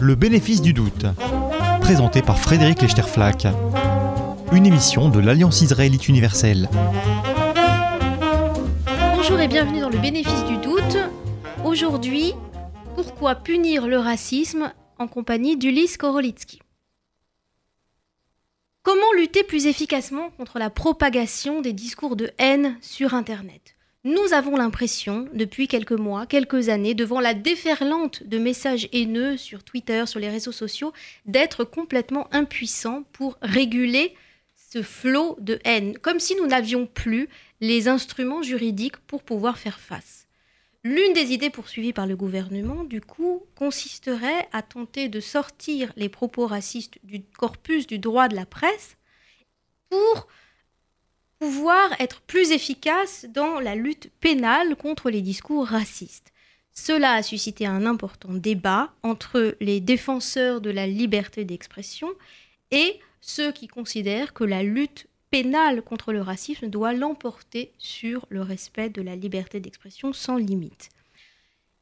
Le bénéfice du doute, présenté par Frédéric Lechterflack, une émission de l'Alliance israélite universelle. Bonjour et bienvenue dans le bénéfice du doute. Aujourd'hui, pourquoi punir le racisme en compagnie d'Ulysse Korolitsky? Comment lutter plus efficacement contre la propagation des discours de haine sur Internet? Nous avons l'impression, depuis quelques mois, quelques années, devant la déferlante de messages haineux sur Twitter, sur les réseaux sociaux, d'être complètement impuissants pour réguler ce flot de haine, comme si nous n'avions plus les instruments juridiques pour pouvoir faire face. L'une des idées poursuivies par le gouvernement, du coup, consisterait à tenter de sortir les propos racistes du corpus du droit de la presse pour pouvoir être plus efficace dans la lutte pénale contre les discours racistes. Cela a suscité un important débat entre les défenseurs de la liberté d'expression et ceux qui considèrent que la lutte pénale contre le racisme doit l'emporter sur le respect de la liberté d'expression sans limite.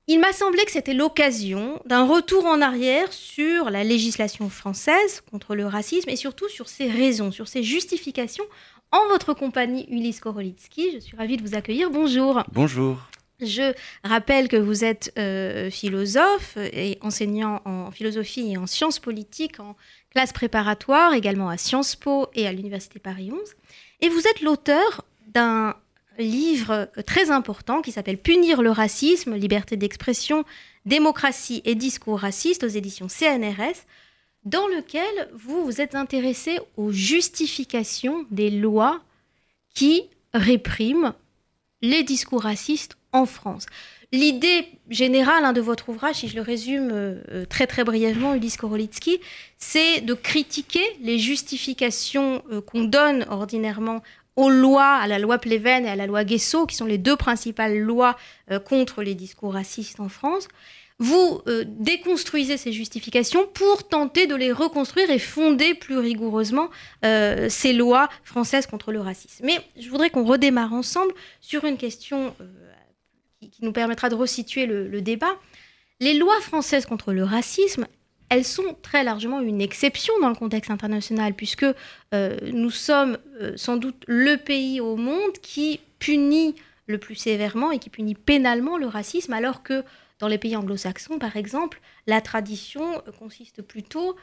Il m'a semblé que c'était l'occasion d'un retour en arrière sur la législation française contre le racisme et surtout sur ses raisons, sur ses justifications. En votre compagnie, Ulysse Korolitsky, je suis ravie de vous accueillir. Bonjour. Bonjour. Je rappelle que vous êtes euh, philosophe et enseignant en philosophie et en sciences politiques en classe préparatoire, également à Sciences Po et à l'Université Paris 11. Et vous êtes l'auteur d'un livre très important qui s'appelle Punir le racisme, liberté d'expression, démocratie et discours racistes aux éditions CNRS, dans lequel vous vous êtes intéressé aux justifications des lois qui répriment les discours racistes en France. L'idée générale hein, de votre ouvrage, si je le résume euh, euh, très très brièvement, Ulysse Korolitsky, c'est de critiquer les justifications euh, qu'on donne ordinairement aux lois, à la loi Pleven et à la loi Guesso, qui sont les deux principales lois contre les discours racistes en France. Vous déconstruisez ces justifications pour tenter de les reconstruire et fonder plus rigoureusement ces lois françaises contre le racisme. Mais je voudrais qu'on redémarre ensemble sur une question qui, nous permettra de resituer le, débat. Les lois françaises contre le racisme, elles sont très largement une exception dans le contexte international, puisque euh, nous sommes euh, sans doute le pays au monde qui punit le plus sévèrement et qui punit pénalement le racisme, alors que dans les pays anglo-saxons, par exemple, la tradition consiste plutôt,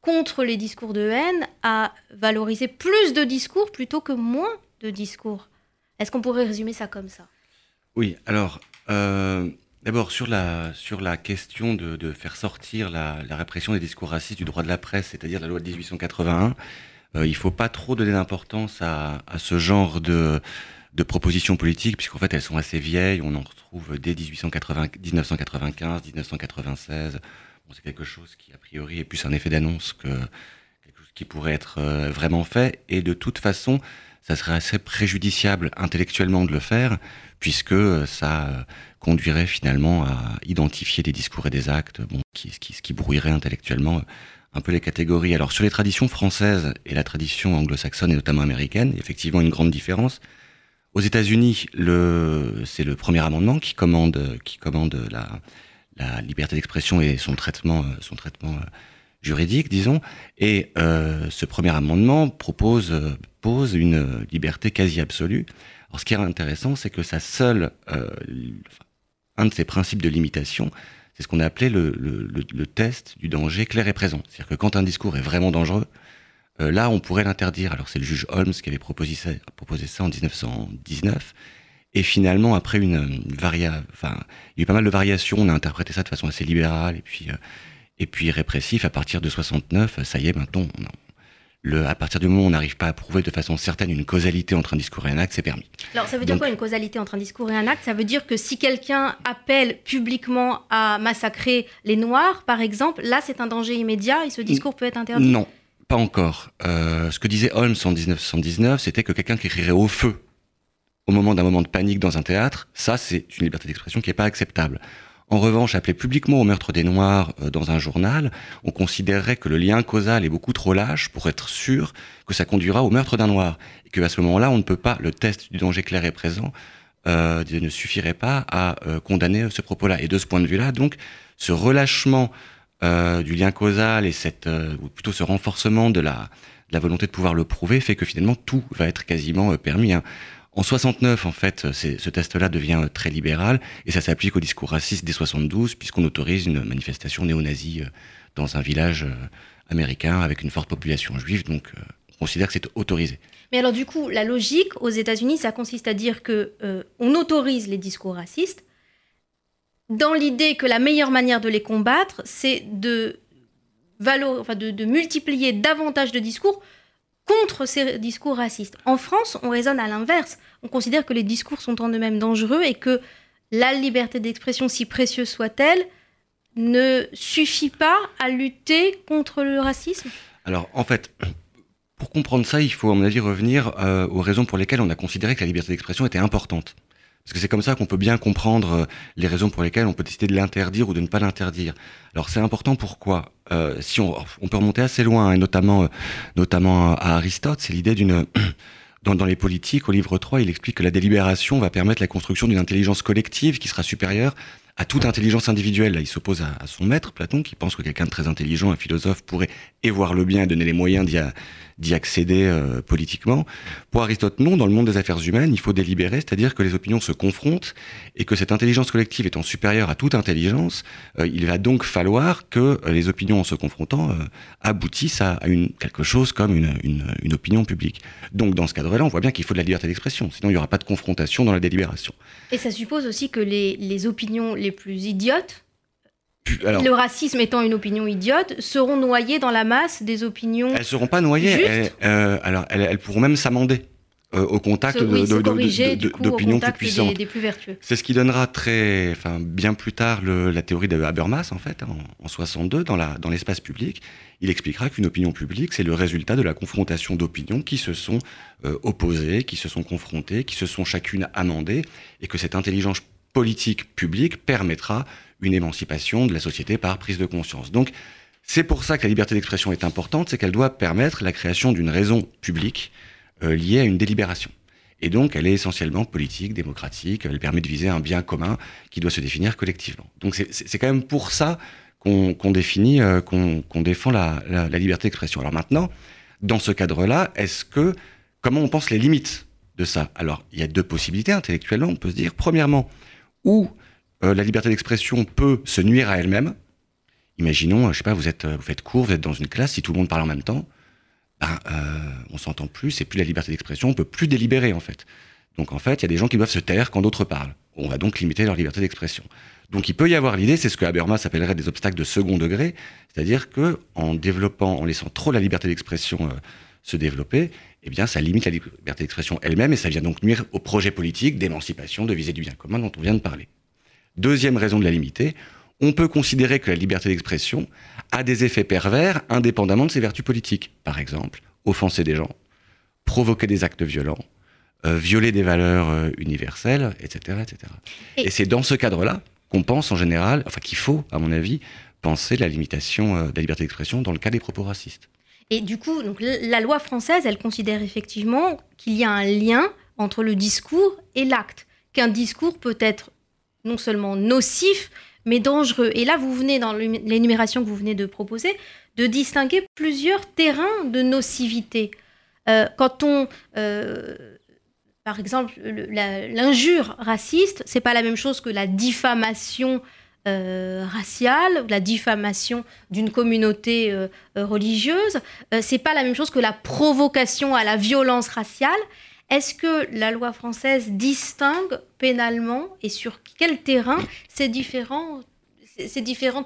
contre les discours de haine, à valoriser plus de discours plutôt que moins de discours. Est-ce qu'on pourrait résumer ça comme ça? Oui, alors, euh, d'abord, sur la, sur la question de, de faire sortir la, la, répression des discours racistes du droit de la presse, c'est-à-dire la loi de 1881, euh, il ne faut pas trop donner d'importance à, à, ce genre de, de propositions politiques, puisqu'en fait, elles sont assez vieilles. On en retrouve dès 1880, 1995, 1996. Bon, c'est quelque chose qui, a priori, est plus un effet d'annonce que quelque chose qui pourrait être euh, vraiment fait. Et de toute façon, ça serait assez préjudiciable intellectuellement de le faire, puisque euh, ça euh, conduirait finalement à identifier des discours et des actes, bon, qui, qui, qui brouillerait intellectuellement un peu les catégories. Alors sur les traditions françaises et la tradition anglo-saxonne et notamment américaine, effectivement une grande différence. Aux États-Unis, c'est le premier amendement qui commande, qui commande la, la liberté d'expression et son traitement, son traitement juridique, disons. Et euh, ce premier amendement propose, pose une liberté quasi absolue. Alors, ce qui est intéressant, c'est que sa seule, euh, un de ses principes de limitation, c'est ce qu'on a appelé le, le, le, test du danger clair et présent. C'est-à-dire que quand un discours est vraiment dangereux, euh, là, on pourrait l'interdire. Alors, c'est le juge Holmes qui avait proposé ça, proposé ça en 1919. Et finalement, après une, une varia, enfin, il y a eu pas mal de variations. On a interprété ça de façon assez libérale. Et puis, euh, et puis répressif à partir de 69, ça y est, maintenant, le, à partir du moment où on n'arrive pas à prouver de façon certaine une causalité entre un discours et un acte, c'est permis. Alors ça veut dire quoi une causalité entre un discours et un acte? Ça veut dire que si quelqu'un appelle publiquement à massacrer les Noirs, par exemple, là c'est un danger immédiat et ce discours peut être interdit? Non, pas encore. Euh, ce que disait Holmes en 1919, c'était que quelqu'un qui crierait au feu au moment d'un moment de panique dans un théâtre, ça c'est une liberté d'expression qui n'est pas acceptable. En revanche, appeler publiquement au meurtre des Noirs euh, dans un journal, on considérerait que le lien causal est beaucoup trop lâche pour être sûr que ça conduira au meurtre d'un Noir. Et qu'à ce moment-là, on ne peut pas, le test du danger clair et présent, ne suffirait pas à condamner ce propos-là. Et de ce point de vue-là, donc, ce relâchement du lien causal et cette, ou plutôt ce renforcement de la, la volonté de pouvoir le prouver fait que finalement tout va être quasiment permis. Hein. En 69, en fait, ce test-là devient très libéral et ça s'applique au discours raciste dès 72 puisqu'on autorise une manifestation néo-nazie euh, dans un village euh, américain avec une forte population juive. Donc, euh, on considère que c'est autorisé. Mais alors, du coup, la logique aux États-Unis, ça consiste à dire que on autorise les discours racistes dans l'idée que la meilleure manière de les combattre, c'est de, multiplier davantage de discours contre ces discours racistes. En France, on raisonne à l'inverse. On considère que les discours sont en eux-mêmes dangereux et que la liberté d'expression, si précieuse soit-elle, ne suffit pas à lutter contre le racisme? Alors, en fait, pour comprendre ça, il faut, à mon avis, revenir euh, aux raisons pour lesquelles on a considéré que la liberté d'expression était importante. Parce que c'est comme ça qu'on peut bien comprendre euh, les raisons pour lesquelles on peut décider de l'interdire ou de ne pas l'interdire. Alors c'est important pourquoi euh, Si on, on, peut remonter assez loin, et notamment, euh, notamment à Aristote, c'est l'idée d'une... Dans, les politiques, au livre 3, il explique que la délibération va permettre la construction d'une intelligence collective qui sera supérieure à toute intelligence individuelle. Là, il s'oppose à, à, son maître, Platon, qui pense que quelqu'un de très intelligent, un philosophe, pourrait et voir le bien et donner les moyens d'y d'y accéder euh, politiquement. Pour Aristote, non, dans le monde des affaires humaines, il faut délibérer, c'est-à-dire que les opinions se confrontent et que cette intelligence collective étant supérieure à toute intelligence, euh, il va donc falloir que euh, les opinions en se confrontant aboutissent à, une, quelque chose comme une, une, une opinion publique. Donc dans ce cadre-là, on voit bien qu'il faut de la liberté d'expression, sinon il n'y aura pas de confrontation dans la délibération. Et ça suppose aussi que les, les opinions les plus idiotes le racisme étant une opinion idiote, seront noyées dans la masse des opinions. Elles ne seront pas noyées. Euh, alors, elles, pourront même s'amender. Euh, au contact d'opinions plus puissantes. C'est ce qui donnera très, enfin, bien plus tard la théorie de Habermas, en fait, en, 62, dans, la, dans l'espace public. Il expliquera qu'une opinion publique, c'est le résultat de la confrontation d'opinions qui se sont euh, opposées, qui se sont confrontées, qui se sont chacune amendées, et que cette intelligence politique publique permettra une émancipation de la société par prise de conscience. Donc, c'est pour ça que la liberté d'expression est importante, c'est qu'elle doit permettre la création d'une raison publique euh, liée à une délibération. Et donc, elle est essentiellement politique, démocratique, elle permet de viser un bien commun qui doit se définir collectivement. Donc, c'est quand même pour ça qu'on définit, euh, qu'on défend la, la, liberté d'expression. Alors maintenant, dans ce cadre-là, est-ce que, comment on pense les limites de ça? Alors, il y a deux possibilités intellectuellement. On peut se dire, premièrement, où la liberté d'expression peut se nuire à elle-même. Imaginons, je sais pas, vous êtes, vous faites cours, vous êtes dans une classe, si tout le monde parle en même temps, ben, euh, on s'entend plus, c'est plus la liberté d'expression, on peut plus délibérer en fait. Donc en fait, il y a des gens qui doivent se taire quand d'autres parlent. On va donc limiter leur liberté d'expression. Donc il peut y avoir l'idée, c'est ce que Habermas appellerait des obstacles de second degré, c'est-à-dire que en développant, en laissant trop la liberté d'expression euh, se développer, eh bien ça limite la liberté d'expression elle-même et ça vient donc nuire au projet politique d'émancipation, de viser du bien commun dont on vient de parler. Deuxième raison de la limiter, on peut considérer que la liberté d'expression a des effets pervers indépendamment de ses vertus politiques. Par exemple, offenser des gens, provoquer des actes violents, euh, violer des valeurs euh, universelles, etc. etc. Et, c'est dans ce cadre-là qu'on pense en général, enfin qu'il faut, à mon avis, penser la limitation euh, de la liberté d'expression dans le cas des propos racistes. Et du coup, donc, la loi française, elle considère effectivement qu'il y a un lien entre le discours et l'acte, qu'un discours peut être non seulement nocif, mais dangereux. Et là, vous venez, dans l'énumération que vous venez de proposer, de distinguer plusieurs terrains de nocivité. Euh, quand on, euh, par exemple, l'injure raciste, c'est pas la même chose que la diffamation euh, raciale, la diffamation d'une communauté religieuse. c'est pas la même chose que la provocation à la violence raciale. Est-ce que la loi française distingue pénalement et sur quel terrain ces, différentes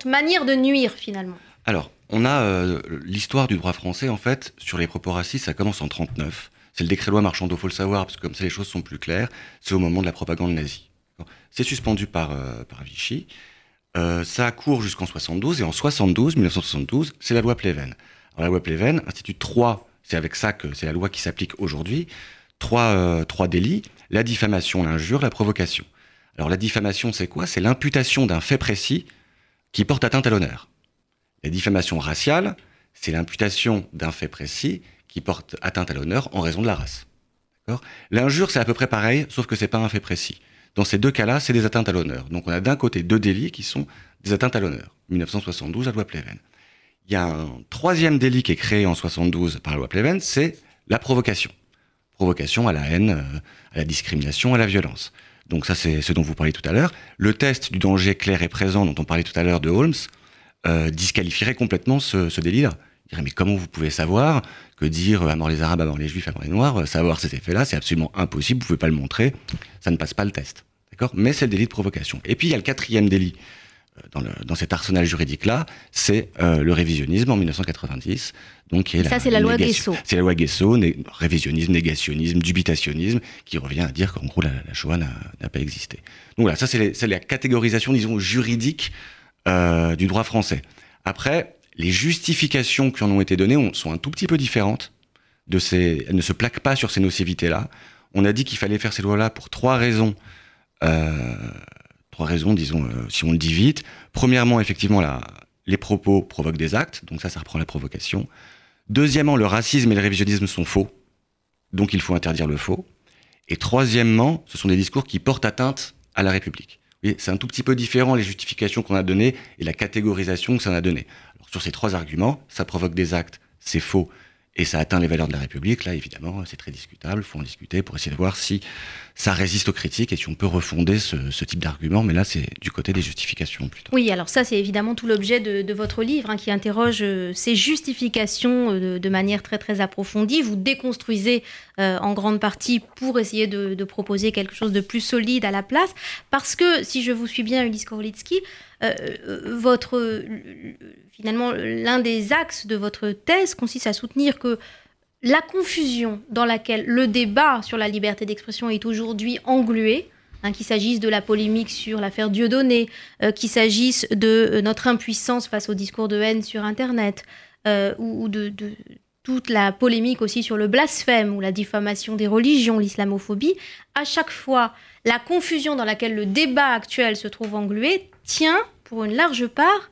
manières de nuire finalement? Alors, on a euh, l'histoire du droit français en fait sur les propos racistes, ça commence en 39. C'est le décret loi Marchando, faut le savoir, parce que comme ça les choses sont plus claires. C'est au moment de la propagande nazie. C'est suspendu par, euh, par Vichy. Euh, ça court jusqu'en 72 et en 72, 1972, c'est la loi Pleven. Alors la loi Pleven institue trois, c'est avec ça que c'est la loi qui s'applique aujourd'hui, trois, euh, trois délits, la diffamation, l'injure, la provocation. Alors la diffamation, c'est quoi? C'est l'imputation d'un fait précis qui porte atteinte à l'honneur. La diffamation raciale, c'est l'imputation d'un fait précis qui porte atteinte à l'honneur en raison de la race. L'injure, c'est à peu près pareil, sauf que c'est pas un fait précis. Dans ces deux cas-là, c'est des atteintes à l'honneur. Donc on a d'un côté deux délits qui sont des atteintes à l'honneur. 1972, la loi Pleven. Il y a un troisième délit qui est créé en 72 par la loi Pleven, c'est la provocation. Provocation à la haine, euh, à la discrimination, à la violence. Donc ça, c'est ce dont vous parliez tout à l'heure. Le test du danger clair et présent dont on parlait tout à l'heure de Holmes euh, disqualifierait complètement ce, délit-là. Il dirait, mais comment vous pouvez savoir que dire à mort les Arabes, à mort les Juifs, à mort les Noirs, savoir ces effets-là, c'est absolument impossible, vous pouvez pas le montrer, ça ne passe pas le test. D'accord? Mais c'est le délit de provocation. Et puis il y a le quatrième délit euh, dans, le, dans cet arsenal juridique-là, c'est euh, le révisionnisme en 1990. Donc, qui est ça, c'est la loi Guesso. C'est la loi Guesso, né, révisionnisme, négationnisme, dubitationnisme, qui revient à dire qu'en gros, la, la Shoah n'a pas existé. Donc voilà, ça, c'est la catégorisation, disons, juridique euh, du droit français. Après, les justifications qui en ont été données ont, sont un tout petit peu différentes. De ces, elles ne se plaquent pas sur ces nocivités-là. On a dit qu'il fallait faire ces lois-là pour trois raisons. Euh, trois raisons, disons, euh, si on le dit vite. Premièrement, effectivement, les propos provoquent des actes, donc ça, ça reprend la provocation. Deuxièmement, le racisme et le révisionnisme sont faux, donc il faut interdire le faux. Et troisièmement, ce sont des discours qui portent atteinte à la République. C'est un tout petit peu différent les justifications qu'on a données et la catégorisation que ça en a donné. Alors, sur ces trois arguments, ça provoque des actes, c'est faux, et ça atteint les valeurs de la République, là, évidemment, c'est très discutable, il faut en discuter pour essayer de voir si ça résiste aux critiques et si on peut refonder ce, type d'argument, mais là, c'est du côté des justifications plutôt. Oui, alors ça, c'est évidemment tout l'objet de, votre livre, hein, qui interroge euh, ces justifications euh, de, manière très, très approfondie. Vous déconstruisez euh, en grande partie pour essayer de, proposer quelque chose de plus solide à la place, parce que, si je vous suis bien, Ulysse Korolitsky, votre finalement, l'un des axes de votre thèse consiste à soutenir que la confusion dans laquelle le débat sur la liberté d'expression est aujourd'hui englué, hein, qu'il s'agisse de la polémique sur l'affaire Dieudonné, euh, qu'il s'agisse de euh, notre impuissance face au discours de haine sur Internet, euh, ou, ou de, de, toute la polémique aussi sur le blasphème ou la diffamation des religions, l'islamophobie, à chaque fois, la confusion dans laquelle le débat actuel se trouve englué tient, pour une large part,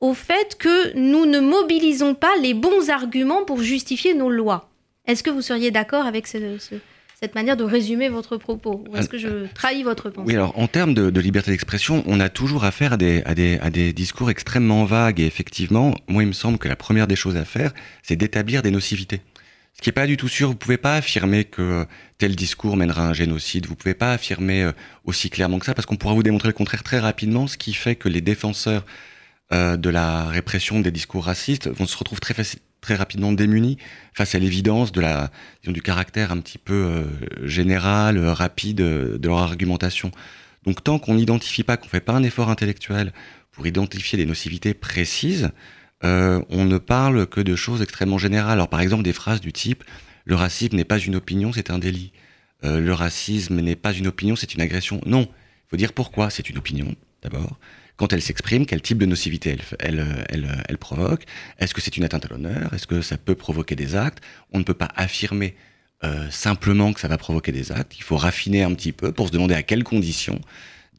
au fait que nous ne mobilisons pas les bons arguments pour justifier nos lois. Est-ce que vous seriez d'accord avec ce, ce, cette manière de résumer votre propos Ou est-ce que je trahis votre pensée Oui, alors en termes de, de liberté d'expression, on a toujours affaire à des, à, des, à des discours extrêmement vagues. Et effectivement, moi, il me semble que la première des choses à faire, c'est d'établir des nocivités. Ce qui n'est pas du tout sûr, vous pouvez pas affirmer que tel discours mènera à un génocide, vous pouvez pas affirmer euh, aussi clairement que ça, parce qu'on pourra vous démontrer le contraire très rapidement, ce qui fait que les défenseurs euh, de la répression des discours racistes vont se retrouver très, très rapidement démunis face à l'évidence de la, disons, du caractère un petit peu euh, général, euh, rapide euh, de leur argumentation. Donc tant qu'on n'identifie pas, qu'on fait pas un effort intellectuel pour identifier des nocivités précises, on ne parle que de choses extrêmement générales. Alors par exemple des phrases du type le racisme n'est pas une opinion, c'est un délit. Le racisme n'est pas une opinion, c'est une agression. Non, il faut dire pourquoi c'est une opinion d'abord quand elle s'exprime, quel type de nocivité elle, elle, elle, provoque? Est-ce que c'est une atteinte à l'honneur? Est-ce que ça peut provoquer des actes? On ne peut pas affirmer euh, simplement que ça va provoquer des actes. Il faut raffiner un petit peu pour se demander à quelles conditions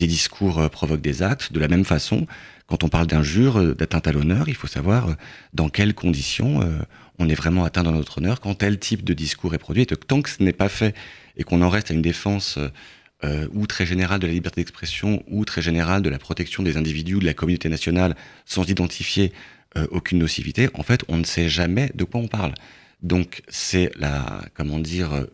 des discours euh, provoquent des actes. De la même façon, quand on parle d'injure, euh, d'atteinte à l'honneur, il faut savoir euh, dans quelles conditions euh, on est vraiment atteint dans notre honneur, quand tel type de discours est produit. Et tant que ce n'est pas fait et qu'on en reste à une défense euh, ou très générale de la liberté d'expression, ou très générale de la protection des individus, de la communauté nationale, sans identifier euh, aucune nocivité, en fait, on ne sait jamais de quoi on parle. Donc, c'est la, comment dire,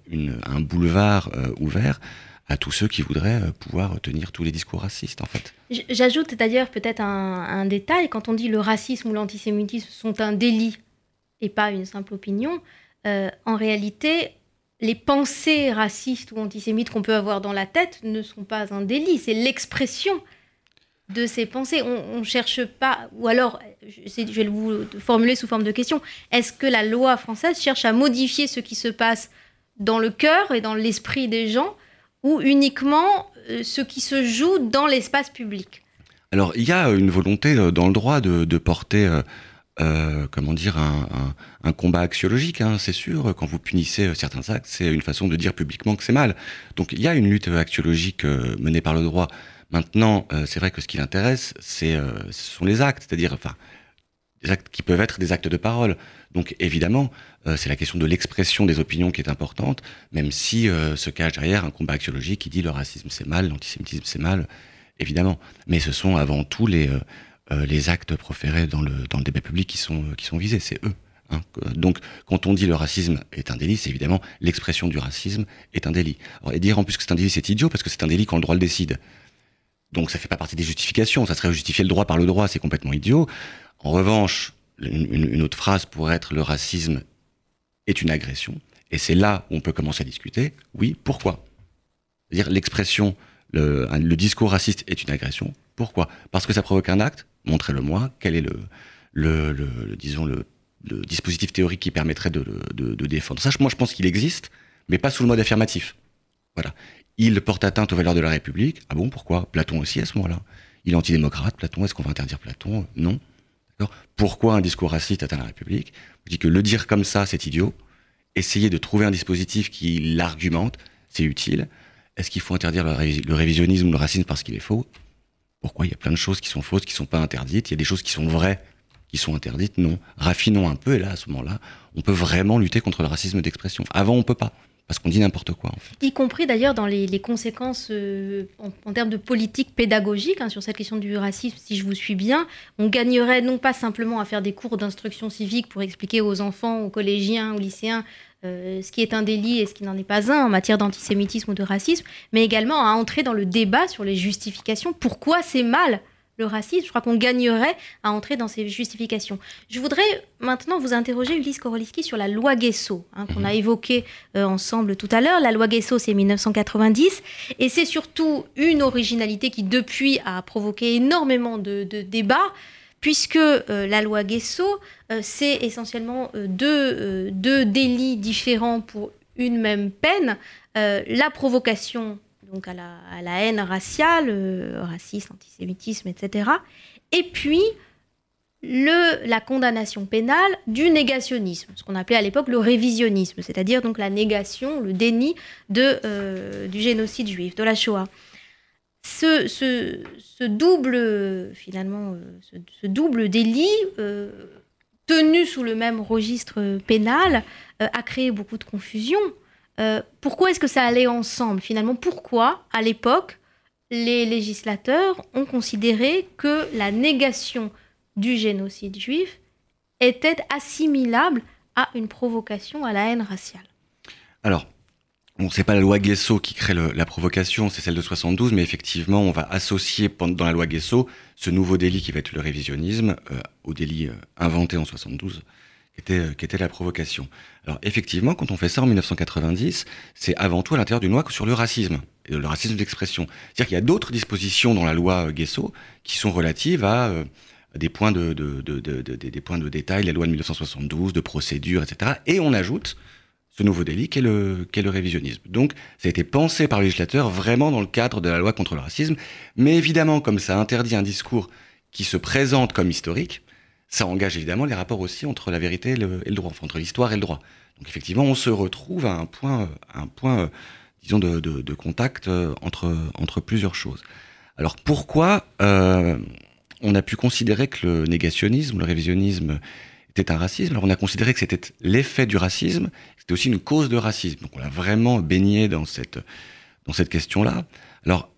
un boulevard euh, ouvert à tous ceux qui voudraient euh, pouvoir tenir tous les discours racistes, en fait. J'ajoute d'ailleurs peut-être un, détail, quand on dit le racisme ou l'antisémitisme sont un délit et pas une simple opinion, en réalité, les pensées racistes ou antisémites qu'on peut avoir dans la tête ne sont pas un délit, c'est l'expression de ces pensées. On ne cherche pas, ou alors, je vais vous formuler sous forme de question, est-ce que la loi française cherche à modifier ce qui se passe dans le cœur et dans l'esprit des gens, ou uniquement euh, ce qui se joue dans l'espace public? Alors, il y a une volonté euh, dans le droit de, porter... Euh euh, comment dire, un, un, un combat axiologique, hein, c'est sûr. Quand vous punissez certains actes, c'est une façon de dire publiquement que c'est mal. Donc il y a une lutte axiologique euh, menée par le droit. Maintenant, euh, c'est vrai que ce qui l'intéresse, c'est, euh, ce sont les actes, c'est-à-dire, enfin, actes qui peuvent être des actes de parole. Donc évidemment, euh, c'est la question de l'expression des opinions qui est importante, même si euh, se cache derrière un combat axiologique qui dit le racisme c'est mal, l'antisémitisme c'est mal, évidemment. Mais ce sont avant tout les, euh, les actes proférés dans le, dans le débat public qui sont, qui sont visés, c'est eux. Hein. Donc, quand on dit le racisme est un délit, c'est évidemment l'expression du racisme est un délit. et dire en plus que c'est un délit, c'est idiot parce que c'est un délit quand le droit le décide. Donc, ça fait pas partie des justifications. Ça serait justifier le droit par le droit, c'est complètement idiot. En revanche, une, autre phrase pourrait être le racisme est une agression. Et c'est là où on peut commencer à discuter. Oui, pourquoi? C'est-à-dire l'expression, le, discours raciste est une agression. Pourquoi? Parce que ça provoque un acte? Montrez-le-moi. Quel est le, disons le, dispositif théorique qui permettrait de, défendre? Ça Moi, je pense qu'il existe, mais pas sous le mode affirmatif. Voilà. Il porte atteinte aux valeurs de la République. Ah bon, pourquoi? Platon aussi à ce moment-là. Il est antidémocrate, Platon. Est-ce qu'on va interdire Platon? Non. Pourquoi un discours raciste atteint la République? Je dis que le dire comme ça, c'est idiot. Essayer de trouver un dispositif qui l'argumente, c'est utile. Est-ce qu'il faut interdire le, révisionnisme ou le racisme parce qu'il est faux? Pourquoi Il y a plein de choses qui sont fausses, qui ne sont pas interdites. Il y a des choses qui sont vraies, qui sont interdites. Non. Raffinons un peu, et là, à ce moment-là, on peut vraiment lutter contre le racisme d'expression. Avant, on peut pas parce qu'on dit n'importe quoi. En fait. Y compris d'ailleurs dans les, conséquences euh, en, termes de politique pédagogique hein, sur cette question du racisme, si je vous suis bien, on gagnerait non pas simplement à faire des cours d'instruction civique pour expliquer aux enfants, aux collégiens, aux lycéens euh, ce qui est un délit et ce qui n'en est pas un en matière d'antisémitisme ou de racisme, mais également à entrer dans le débat sur les justifications. Pourquoi c'est mal? Le racisme, je crois qu'on gagnerait à entrer dans ces justifications. Je voudrais maintenant vous interroger, Ulysse Koroliski, sur la loi Guesso, hein, qu'on a mhm. évoquée euh, ensemble tout à l'heure. La loi Guesso, c'est 1990, et c'est surtout une originalité qui, depuis, a provoqué énormément de, débats, puisque euh, la loi Guesso, euh, c'est essentiellement deux, deux, délits différents pour une même peine. la provocation donc à la, haine raciale, euh, racisme, antisémitisme, etc. Et puis la condamnation pénale du négationnisme, ce qu'on appelait à l'époque le révisionnisme, c'est-à-dire donc la négation, le déni euh, du génocide juif, de la Shoah. Ce, double, finalement, euh, ce, double délit, tenu sous le même registre pénal, a créé beaucoup de confusion. Euh, pourquoi est-ce que ça allait ensemble finalement? Pourquoi, à l'époque, les législateurs ont considéré que la négation du génocide juif était assimilable à une provocation à la haine raciale? Alors, Bon, c'est pas la loi Guesso qui crée la provocation, c'est celle de 72, mais effectivement, on va associer dans la loi Guesso ce nouveau délit qui va être le révisionnisme euh, au délit euh, inventé en 72 qui était, euh, était la provocation. Alors effectivement, quand on fait ça en 1990, c'est avant tout à l'intérieur d'une loi sur le racisme, et le racisme d'expression. C'est-à-dire qu'il y a d'autres dispositions dans la loi euh, Guesso qui sont relatives à euh, des points de, de, de, de, des points de détail, la loi de 1972, de procédure, etc. Et on ajoute ce nouveau délit qui est, le, qui est le révisionnisme. Donc ça a été pensé par le législateur vraiment dans le cadre de la loi contre le racisme, mais évidemment comme ça interdit un discours qui se présente comme historique, ça engage évidemment les rapports aussi entre la vérité et le, droit, entre l'histoire et le droit. Donc effectivement, on se retrouve à un point, un point euh, disons, de, contact euh, entre, entre plusieurs choses. Alors pourquoi euh, on a pu considérer que le négationnisme, le révisionnisme était un racisme? Alors on a considéré que c'était l'effet du racisme, c'était aussi une cause de racisme. Donc on a vraiment baigné dans cette, dans cette question-là. Alors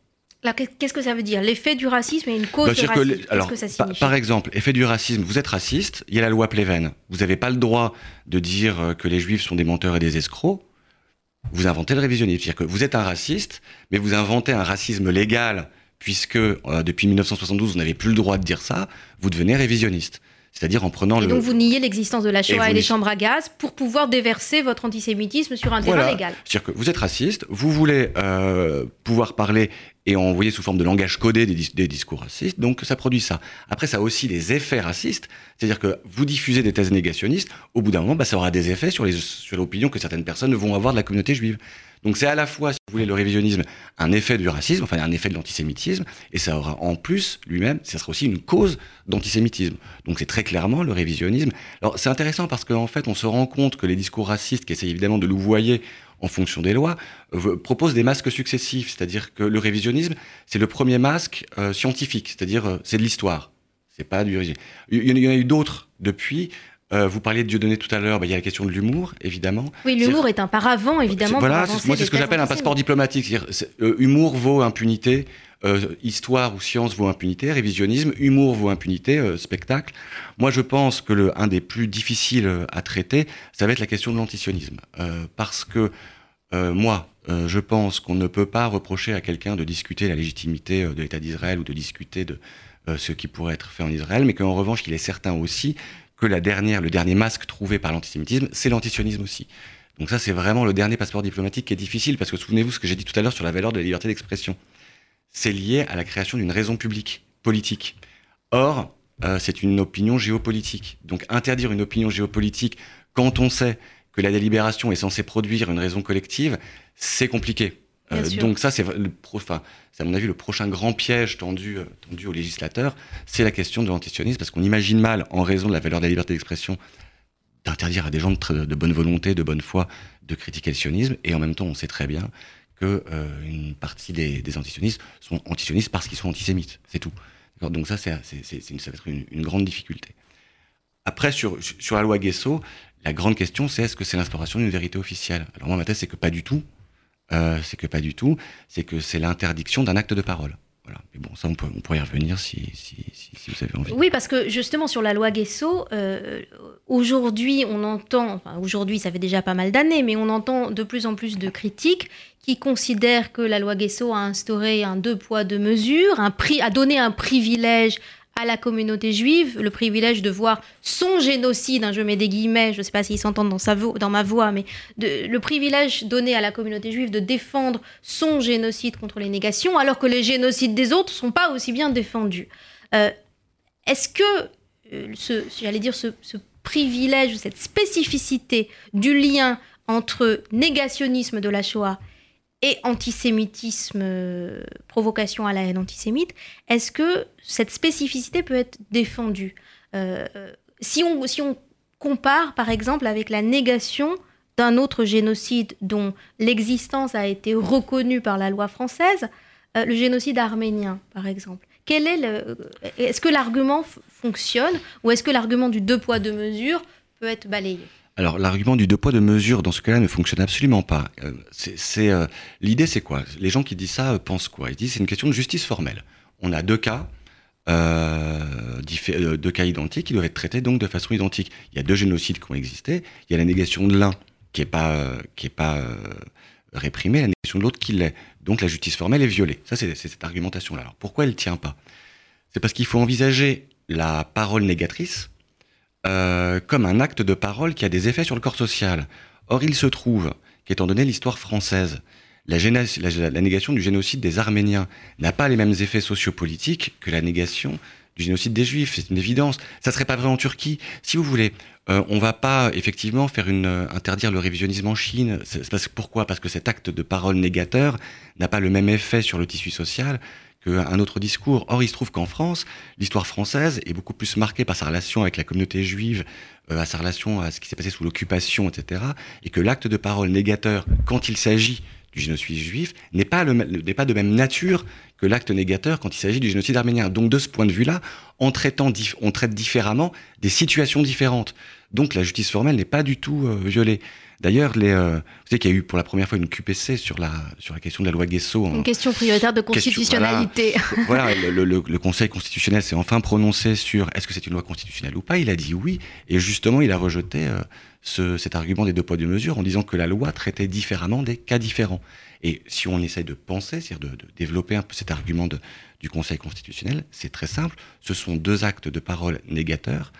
Qu'est-ce que ça veut dire? L'effet du racisme et une cause de racisme Alors, que ça signifie? par, exemple, effet du racisme, vous êtes raciste, il y a la loi Pleven. Vous n'avez pas le droit de dire euh, que les juifs sont des menteurs et des escrocs. Vous inventez le révisionnisme. C'est-à-dire que vous êtes un raciste, mais vous inventez un racisme légal, puisque euh, depuis 1972, vous n'avez plus le droit de dire ça, vous devenez révisionniste. C'est-à-dire en prenant et donc vous niez l'existence de la Shoah et, des chambres à gaz pour pouvoir déverser votre antisémitisme sur un terrain légal. C'est-à-dire que vous êtes raciste, vous voulez euh, pouvoir parler et envoyer sous forme de langage codé des, discours racistes, donc ça produit ça. Après, ça a aussi des effets racistes, c'est-à-dire que vous diffusez des thèses négationnistes, au bout d'un moment, bah, ça aura des effets sur l'opinion sur que certaines personnes vont avoir de la communauté juive. Donc c'est à la fois, si vous voulez, le révisionnisme, un effet du racisme, enfin un effet de l'antisémitisme, et ça aura en plus lui-même, ça sera aussi une cause d'antisémitisme. Donc c'est très clairement le révisionnisme. Alors c'est intéressant parce qu'en fait on se rend compte que les discours racistes, qui essayent évidemment de louvoyer en fonction des lois, euh, proposent des masques successifs, c'est-à-dire que le révisionnisme, c'est le premier masque euh, scientifique, c'est-à-dire euh, c'est de l'histoire. C'est pas du Il y en a eu d'autres depuis. Euh, vous parliez de Dieudonné tout à l'heure, bah, il y a la question de l'humour, évidemment. Oui, l'humour est un paravent, évidemment. Voilà, moi c'est ce que j'appelle un passeport diplomatique. euh, humour vaut impunité, euh, histoire ou science vaut impunité, révisionnisme, humour vaut impunité, spectacle. Moi je pense que le, un des plus difficiles à traiter, ça va être la question de l'antisionisme. parce que moi, je pense qu'on ne peut pas reprocher à quelqu'un de discuter la légitimité de l'État d'Israël ou de discuter de ce qui pourrait être fait en Israël, mais qu'en revanche, il est certain aussi que la dernière, le dernier masque trouvé par l'antisémitisme, c'est l'antisionisme aussi. Donc ça, c'est vraiment le dernier passeport diplomatique qui est difficile, parce que souvenez-vous ce que j'ai dit tout à l'heure sur la valeur de la liberté d'expression. C'est lié à la création d'une raison publique, politique. Or, euh, c'est une opinion géopolitique. Donc interdire une opinion géopolitique quand on sait que la délibération est censée produire une raison collective, c'est compliqué. Euh, donc ça, c'est enfin, à mon avis le prochain grand piège tendu, euh, tendu aux législateurs, c'est la question de l'antisionisme, parce qu'on imagine mal, en raison de la valeur de la liberté d'expression, d'interdire à des gens de, de, bonne volonté, de bonne foi, de critiquer le sionisme, et en même temps, on sait très bien que euh, une partie des, des, antisionistes sont antisionistes parce qu'ils sont antisémites, c'est tout. Donc ça, c'est, une, ça va être une, une, grande difficulté. Après, sur, sur la loi Guesso, la grande question, c'est est-ce que c'est l'instauration d'une vérité officielle? Alors moi, ma thèse, c'est que pas du tout. Euh, c'est que pas du tout, c'est que c'est l'interdiction d'un acte de parole. Voilà. Mais bon, ça, on, pourrait y revenir si, vous avez envie. Oui, parce que justement, sur la loi Guesso, euh, aujourd'hui, on entend, enfin, aujourd'hui, ça fait déjà pas mal d'années, mais on entend de plus en plus de critiques qui considèrent que la loi Guesso a instauré un deux poids, deux mesures, a donné un privilège à la communauté juive le privilège de voir son génocide, hein, je mets des guillemets, je ne sais pas s'ils s'entendent dans, dans ma voix, mais le privilège donné à la communauté juive de défendre son génocide contre les négations, alors que les génocides des autres ne sont pas aussi bien défendus. Euh, est-ce que, euh, j'allais dire, ce, ce privilège, cette spécificité du lien entre négationnisme de la Shoah et antisémitisme, euh, provocation à la haine antisémite, est-ce que cette spécificité peut être défendue euh, si, on, si on compare par exemple avec la négation d'un autre génocide dont l'existence a été reconnue par la loi française, euh, le génocide arménien par exemple? Quel est le, est-ce que l'argument fonctionne ou est-ce que l'argument du deux poids deux mesures peut être balayé? Alors l'argument du deux poids deux mesures dans ce cas-là ne fonctionne absolument pas. Euh, c'est euh, l'idée c'est quoi? Les gens qui disent ça euh, pensent quoi? Ils disent c'est une question de justice formelle. On a deux cas, deux cas identiques qui doivent être traités donc de façon identique. Il y a deux génocides qui ont existé. Il y a la négation de l'un qui est pas qui est pas réprimée, la négation de l'autre qui l'est. Donc la justice formelle est violée. Ça c'est cette argumentation là. Alors pourquoi elle tient pas? C'est parce qu'il faut envisager la parole négatrice euh, comme un acte de parole qui a des effets sur le corps social. Or, il se trouve qu'étant donné l'histoire française, la, négation du génocide des Arméniens n'a pas les mêmes effets sociopolitiques que la négation du génocide des Juifs. C'est une évidence. Ça serait pas vrai en Turquie. Si vous voulez, euh, on va pas effectivement faire une euh, interdire le révisionnisme en Chine. Parce, pourquoi? Parce que cet acte de parole négateur n'a pas le même effet sur le tissu social un autre discours. Or, il se trouve qu'en France, l'histoire française est beaucoup plus marquée par sa relation avec la communauté juive, euh, à sa relation à ce qui s'est passé sous l'occupation, etc. Et que l'acte de parole négateur, quand il s'agit du génocide juif, n'est pas, pas de même nature que l'acte négateur quand il s'agit du génocide arménien. Donc, de ce point de vue-là, on, traitant on traite différemment des situations différentes. Donc, la justice formelle n'est pas du tout euh, violée. D'ailleurs, les, euh, vous savez qu'il y a eu pour la première fois une QPC sur la, sur la question de la loi Guesso. Une question prioritaire de constitutionnalité. voilà, le, Conseil constitutionnel s'est enfin prononcé sur est-ce que c'est une loi constitutionnelle ou pas. Il a dit oui. Et justement, il a rejeté euh, ce, cet argument des deux poids, deux mesures en disant que la loi traitait différemment des cas différents. Et si on essaye de penser, c'est-à-dire de, de, développer un peu cet argument de, du Conseil constitutionnel, c'est très simple. Ce sont deux actes de parole négateurs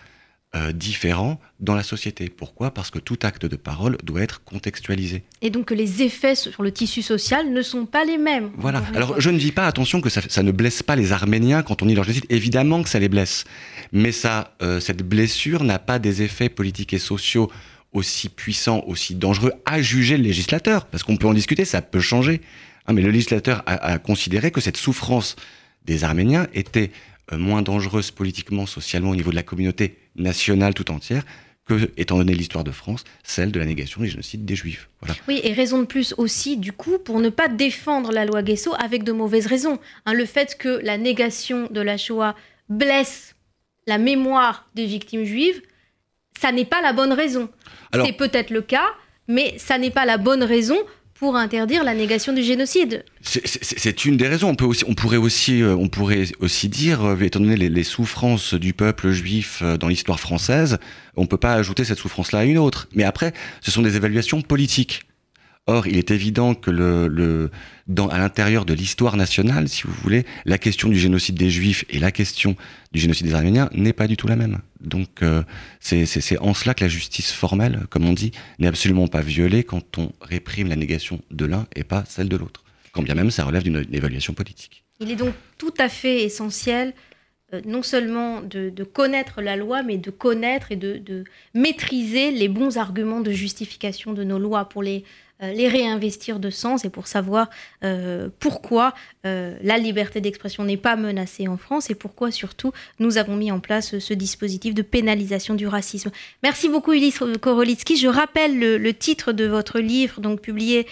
euh, différents dans la société. Pourquoi? Parce que tout acte de parole doit être contextualisé. Et donc que les effets sur le tissu social ne sont pas les mêmes. Voilà. Alors je ne dis pas, attention, que ça, ne blesse pas les Arméniens quand on dit leur génocide. Évidemment que ça les blesse. Mais ça, euh, cette blessure n'a pas des effets politiques et sociaux aussi puissants, aussi dangereux à juger le législateur. Parce qu'on peut en discuter, ça peut changer. Hein, mais le législateur a, a considéré que cette souffrance des Arméniens était moins dangereuse politiquement, socialement au niveau de la communauté nationale tout entière que, étant donné l'histoire de France, celle de la négation du génocide des Juifs. Voilà. Oui, et raison de plus aussi, du coup, pour ne pas défendre la loi Guesso avec de mauvaises raisons. Hein, le fait que la négation de la Shoah blesse la mémoire des victimes juives, ça n'est pas la bonne raison. C'est peut-être le cas, mais ça n'est pas la bonne raison pour interdire la négation du génocide. C'est une des raisons. On, peut aussi, on, pourrait, aussi, euh, on pourrait aussi dire, euh, étant donné les, souffrances du peuple juif euh, dans l'histoire française, on ne peut pas ajouter cette souffrance-là à une autre. Mais après, ce sont des évaluations politiques. Or, il est évident que le, dans, à l'intérieur de l'histoire nationale, si vous voulez, la question du génocide des Juifs et la question du génocide des Arméniens n'est pas du tout la même. Donc, euh, c'est en cela que la justice formelle, comme on dit, n'est absolument pas violée quand on réprime la négation de l'un et pas celle de l'autre. Quand bien même ça relève d'une évaluation politique. Il est donc tout à fait essentiel euh, non seulement de, connaître la loi, mais de connaître et de, maîtriser les bons arguments de justification de nos lois pour les euh, réinvestir de sens et pour savoir euh, pourquoi la liberté d'expression n'est pas menacée en France et pourquoi surtout nous avons mis en place ce dispositif de pénalisation du racisme. Merci beaucoup Ulysse Korolitsky. Je rappelle le, titre de votre livre, donc publié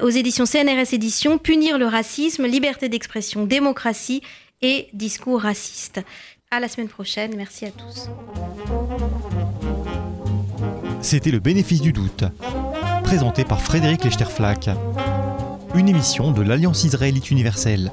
aux éditions CNRS Éditions, Punir le racisme, liberté d'expression, démocratie et discours raciste. À la semaine prochaine. Merci à tous. C'était le bénéfice du doute présenté par Frédéric Lechterflack. Une émission de l'Alliance israélite universelle.